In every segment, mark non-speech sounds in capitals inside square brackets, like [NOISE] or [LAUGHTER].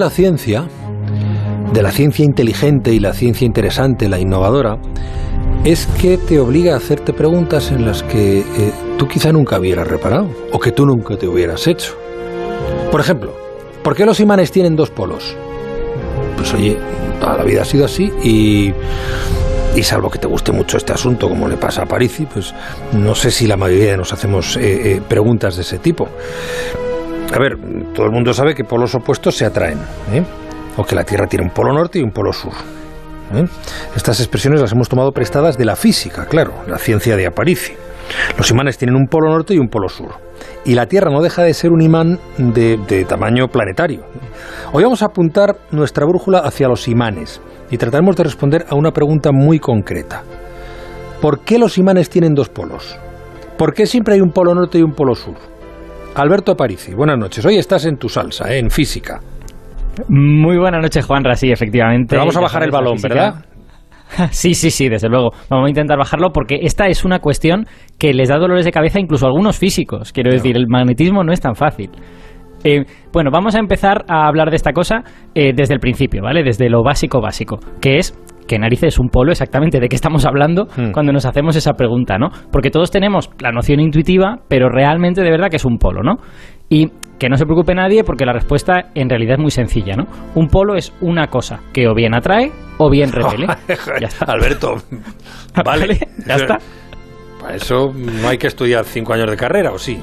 la ciencia, de la ciencia inteligente y la ciencia interesante, la innovadora, es que te obliga a hacerte preguntas en las que eh, tú quizá nunca hubieras reparado o que tú nunca te hubieras hecho. Por ejemplo, ¿por qué los imanes tienen dos polos? Pues oye, toda la vida ha sido así y, y salvo que te guste mucho este asunto, como le pasa a Parisi, pues no sé si la mayoría nos hacemos eh, eh, preguntas de ese tipo. A ver, todo el mundo sabe que polos opuestos se atraen, ¿eh? o que la Tierra tiene un polo norte y un polo sur. ¿eh? Estas expresiones las hemos tomado prestadas de la física, claro, la ciencia de Aparici. Los imanes tienen un polo norte y un polo sur. Y la Tierra no deja de ser un imán de, de tamaño planetario. Hoy vamos a apuntar nuestra brújula hacia los imanes y trataremos de responder a una pregunta muy concreta. ¿Por qué los imanes tienen dos polos? ¿Por qué siempre hay un polo norte y un polo sur? Alberto Aparici, buenas noches. Hoy estás en tu salsa, ¿eh? en física. Muy buenas noches, Juanra, sí, efectivamente. Pero vamos a bajar el balón, ¿verdad? [LAUGHS] Sí, sí, sí, desde luego. Vamos a intentar bajarlo porque esta es una cuestión que les da dolores de cabeza incluso a algunos físicos. Quiero decir, el magnetismo no es tan fácil. Eh, bueno, vamos a empezar a hablar de esta cosa eh, desde el principio, ¿vale? Desde lo básico básico, que es que narices es un polo exactamente de qué estamos hablando Hmm. cuando nos hacemos esa pregunta, ¿no? Porque todos tenemos la noción intuitiva, pero realmente de verdad que es un polo, ¿no? Y que no se preocupe nadie porque la respuesta en realidad es muy sencilla, ¿no? Un polo es una cosa que o bien atrae o bien [LAUGHS] repele. Ya está. Alberto, [LAUGHS] Vale, vale. ya está. Para eso no hay que estudiar cinco años de carrera, ¿o sí?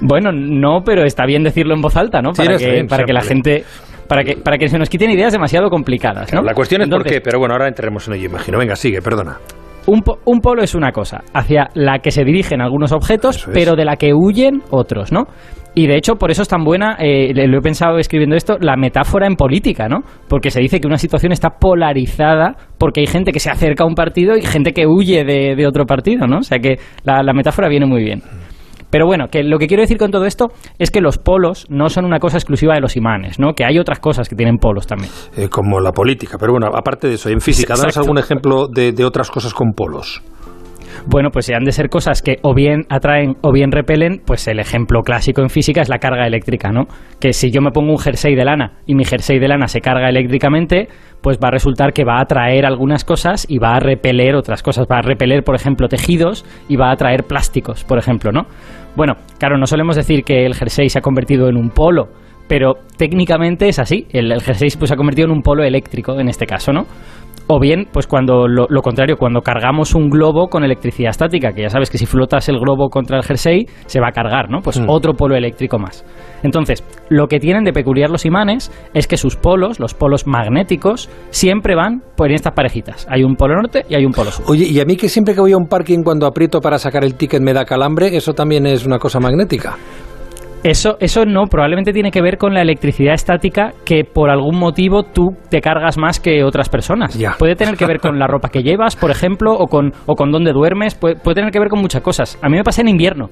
Bueno, no, pero está bien decirlo en voz alta, ¿no? Para que, bien, para que la gente... Para que, para que se nos quiten ideas demasiado complicadas, ¿no? La cuestión es por qué, pero bueno, ahora entraremos en ello, imagino. Venga, sigue, perdona. Un, po- un polo es una cosa hacia la que se dirigen algunos objetos, es. pero de la que huyen otros, ¿no? Y de hecho, por eso es tan buena, eh, le- lo he pensado escribiendo esto, la metáfora en política, ¿no? Porque se dice que una situación está polarizada porque hay gente que se acerca a un partido y gente que huye de, de otro partido, ¿no? O sea que la, la metáfora viene muy bien. Pero bueno, que lo que quiero decir con todo esto es que los polos no son una cosa exclusiva de los imanes, ¿no? Que hay otras cosas que tienen polos también. Eh, como la política, pero bueno, aparte de eso, en física, danos algún ejemplo de, de otras cosas con polos. Bueno, pues si han de ser cosas que o bien atraen o bien repelen, pues el ejemplo clásico en física es la carga eléctrica, ¿no? Que si yo me pongo un jersey de lana y mi jersey de lana se carga eléctricamente, pues va a resultar que va a atraer algunas cosas y va a repeler otras cosas. Va a repeler, por ejemplo, tejidos y va a atraer plásticos, por ejemplo, ¿no? Bueno, claro, no solemos decir que el jersey se ha convertido en un polo, pero técnicamente es así. El, jersey pues, se ha convertido en un polo eléctrico en este caso, ¿no? O bien, pues cuando lo, lo contrario, cuando cargamos un globo con electricidad estática, que ya sabes que si flotas el globo contra el jersey, se va a cargar, ¿no? Pues Mm. otro polo eléctrico más. Entonces, lo que tienen de peculiar los imanes es que sus polos, los polos magnéticos, siempre van por estas parejitas. Hay un polo norte y hay un polo sur. Oye, y a mí que siempre que voy a un parking cuando aprieto para sacar el ticket me da calambre, ¿eso también es una cosa magnética? Eso, eso no, probablemente tiene que ver con la electricidad estática que por algún motivo tú te cargas más que otras personas. Ya. Puede tener que ver con la ropa que llevas, por ejemplo, o con, o con dónde duermes, puede, puede tener que ver con muchas cosas. A mí me pasa en invierno.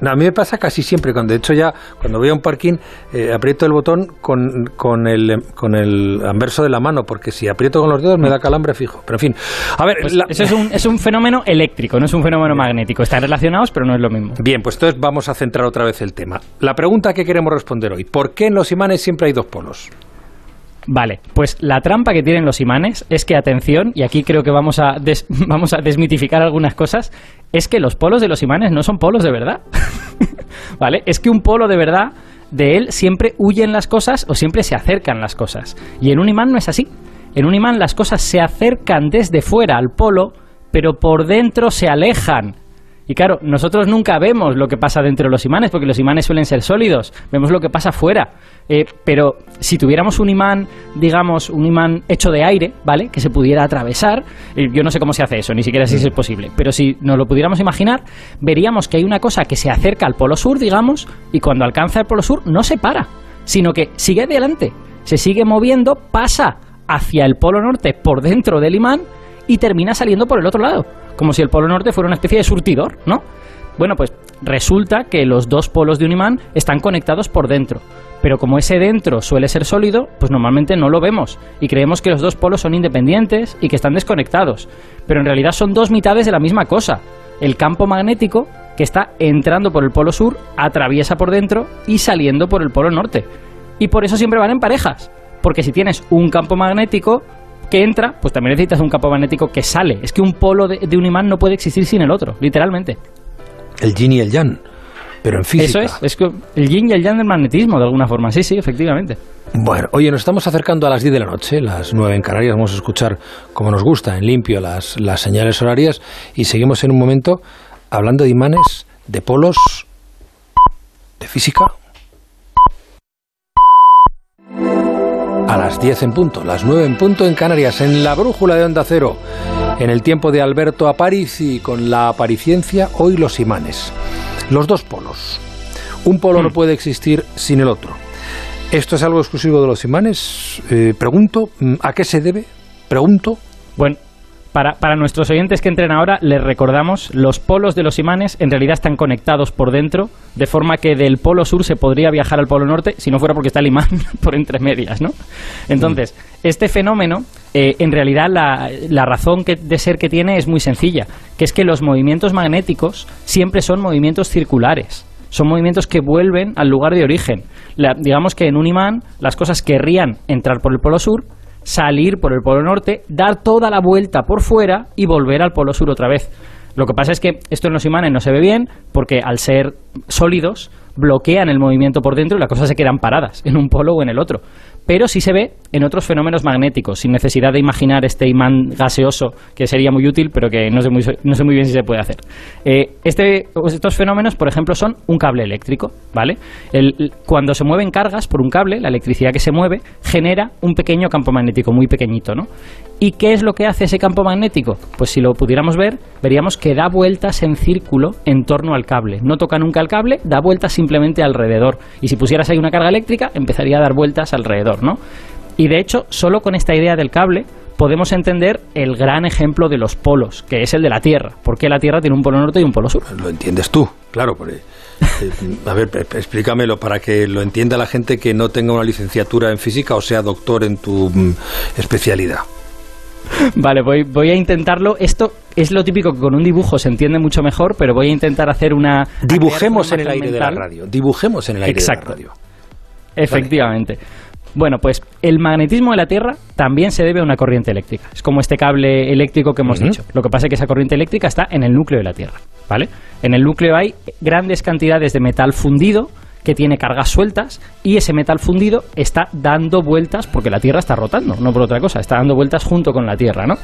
No, a mí me pasa casi siempre, cuando de hecho ya cuando voy a un parking eh, aprieto el botón con, con, el, con el anverso de la mano, porque si aprieto con los dedos me da calambre fijo. Pero en fin, a ver, Pues la- Eso es un, es un fenómeno eléctrico, no es un fenómeno magnético. Están relacionados, pero no es lo mismo. Bien, pues entonces vamos a centrar otra vez el tema. La pregunta que queremos responder hoy, ¿por qué en los imanes siempre hay dos polos? Vale, pues la trampa que tienen los imanes es que, atención, y aquí creo que vamos a, [LAUGHS] vamos a desmitificar algunas cosas, es que los polos de los imanes no son polos de verdad. [LAUGHS] ¿Vale? Es que un polo de verdad, de él siempre huyen las cosas o siempre se acercan las cosas. Y en un imán no es así. En un imán las cosas se acercan desde fuera al polo, pero por dentro se alejan. Y claro, nosotros nunca vemos lo que pasa dentro de los imanes, porque los imanes suelen ser sólidos, vemos lo que pasa fuera. Eh, pero si tuviéramos un imán, digamos, un imán hecho de aire, ¿vale? Que se pudiera atravesar, eh, yo no sé cómo se hace eso, ni siquiera si es posible, pero si nos lo pudiéramos imaginar, veríamos que hay una cosa que se acerca al polo sur, digamos, y cuando alcanza el polo sur no se para, sino que sigue adelante, se sigue moviendo, pasa hacia el polo norte por dentro del imán y termina saliendo por el otro lado, como si el polo norte fuera una especie de surtidor, ¿no? Bueno, pues resulta que los dos polos de un imán están conectados por dentro, pero como ese dentro suele ser sólido, pues normalmente no lo vemos y creemos que los dos polos son independientes y que están desconectados, pero en realidad son dos mitades de la misma cosa. El campo magnético que está entrando por el polo sur atraviesa por dentro y saliendo por el polo norte. Y por eso siempre van en parejas. Porque si tienes un campo magnético que entra, pues también necesitas un campo magnético que sale. Es que un polo de, de un imán no puede existir sin el otro, literalmente. El yin y el yang. Pero en física. Eso es, es que el yin y el yang del magnetismo, de alguna forma. Sí, sí, efectivamente. Bueno, oye, nos estamos acercando a las 10 de la noche, las 9 en Canarias. Vamos a escuchar, como nos gusta, en limpio las, las señales horarias. Y seguimos en un momento hablando de imanes, de polos, de física. A las 10 en punto, las 9 en punto en Canarias, en la brújula de Onda Cero, en el tiempo de Alberto Aparici, con la apariciencia, hoy los imanes. Los dos polos. Un polo no puede existir sin el otro. ¿Esto es algo exclusivo de los imanes? Eh, pregunto, ¿a qué se debe? Pregunto. Bueno, para, para, nuestros oyentes que entren ahora, les recordamos, los polos de los imanes en realidad están conectados por dentro, de forma que del polo sur se podría viajar al polo norte si no fuera porque está el imán [LAUGHS] por entre medias, ¿no? Entonces, este fenómeno, eh, en realidad la, la razón que, de ser que tiene es muy sencilla, que es que los movimientos magnéticos siempre son movimientos circulares. Son movimientos que vuelven al lugar de origen. La, digamos que en un imán las cosas querrían entrar por el polo sur, salir por el polo norte, dar toda la vuelta por fuera y volver al polo sur otra vez. Lo que pasa es que esto en los imanes no se ve bien porque al ser sólidos bloquean el movimiento por dentro y las cosas se quedan paradas en un polo o en el otro. Pero sí se ve en otros fenómenos magnéticos, sin necesidad de imaginar este imán gaseoso, que sería muy útil, pero que no sé muy, no sé muy bien si se puede hacer. Eh, este, estos fenómenos, por ejemplo, son un cable eléctrico, ¿vale? El, cuando se mueven cargas por un cable, la electricidad que se mueve genera un pequeño campo magnético, muy pequeñito, ¿no? ¿Y qué es lo que hace ese campo magnético? Pues si lo pudiéramos ver, veríamos que da vueltas en círculo en torno al cable. No toca nunca el cable, da vueltas simplemente alrededor. Y si pusieras ahí una carga eléctrica, empezaría a dar vueltas alrededor, ¿no? Y de hecho, solo con esta idea del cable podemos entender el gran ejemplo de los polos, que es el de la Tierra. ¿Por qué la Tierra tiene un polo norte y un polo sur? Lo entiendes tú, claro. Porque, eh, a ver, explícamelo para que lo entienda la gente que no tenga una licenciatura en física o sea doctor en tu mm, especialidad. [LAUGHS] Vale, voy, voy a intentarlo. Esto es lo típico que con un dibujo se entiende mucho mejor, pero voy a intentar hacer una... Dibujemos en el aire de la radio. Dibujemos en el aire Exacto. de la radio. Efectivamente. Vale. Bueno, pues el magnetismo de la Tierra también se debe a una corriente eléctrica. Es como este cable eléctrico que hemos uh -huh. dicho. Lo que pasa es que esa corriente eléctrica está en el núcleo de la Tierra, ¿vale? En el núcleo hay grandes cantidades de metal fundido que tiene cargas sueltas y ese metal fundido está dando vueltas porque la Tierra está rotando, no por otra cosa, está dando vueltas junto con la Tierra, ¿no?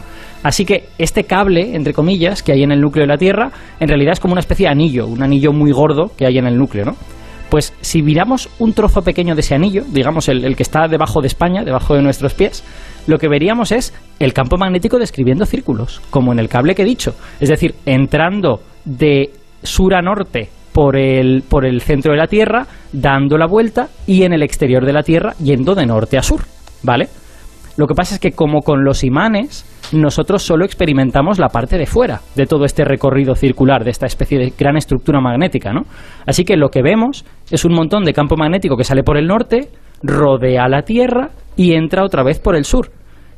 Así que este cable, entre comillas, que hay en el núcleo de la Tierra, en realidad es como una especie de anillo, un anillo muy gordo que hay en el núcleo, ¿no? Pues si miramos un trozo pequeño de ese anillo, digamos el, el, que está debajo de España, debajo de nuestros pies, lo que veríamos es el campo magnético describiendo círculos, como en el cable que he dicho. Es decir, entrando de sur a norte por el, por el centro de la Tierra, dando la vuelta, y en el exterior de la Tierra yendo de norte a sur, ¿vale? Lo que pasa es que como con los imanes, nosotros solo experimentamos la parte de fuera de todo este recorrido circular, de esta especie de gran estructura magnética, ¿no? Así que lo que vemos es un montón de campo magnético que sale por el norte, rodea la Tierra y entra otra vez por el sur.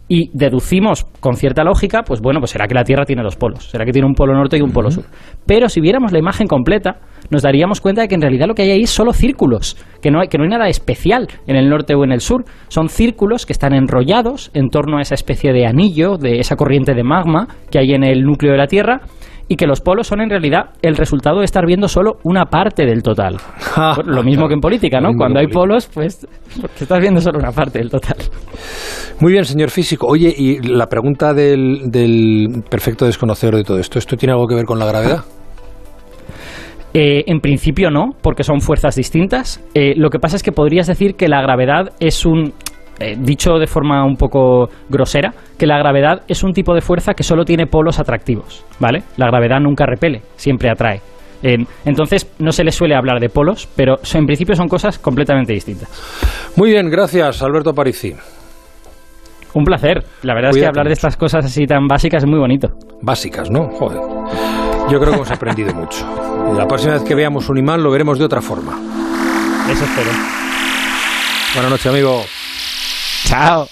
Y deducimos con cierta lógica, pues bueno, pues será que la Tierra tiene dos polos, será que tiene un polo norte y un polo sur. Pero si viéramos la imagen completa, nos daríamos cuenta de que en realidad lo que hay ahí es solo círculos, que no hay, que no hay nada especial en el norte o en el sur. Son círculos que están enrollados en torno a esa especie de anillo, de esa corriente de magma que hay en el núcleo de la Tierra, y que los polos son en realidad el resultado de estar viendo solo una parte del total. [LAUGHS] Lo mismo que en política, ¿no? Cuando hay polos, pues porque estás viendo solo una parte del total. Muy bien, señor físico. Oye, y la pregunta del, del perfecto desconocedor de todo esto, ¿esto tiene algo que ver con la gravedad? [LAUGHS] Eh, en principio no, porque son fuerzas distintas. Eh, lo que pasa es que podrías decir que la gravedad es un, eh, dicho de forma un poco grosera, que la gravedad es un tipo de fuerza que solo tiene polos atractivos, ¿vale? La gravedad nunca repele, siempre atrae. Eh, entonces no se le suele hablar de polos, pero en principio son cosas completamente distintas. Muy bien, gracias Alberto Parisi. Un placer. La verdad Cuídate es que hablar mucho. de estas cosas así tan básicas es muy bonito. Básicas, ¿no? Joder. Yo creo que hemos aprendido mucho. La próxima vez que veamos un imán lo veremos de otra forma. Eso espero. Buenas noches, amigo. 瞧。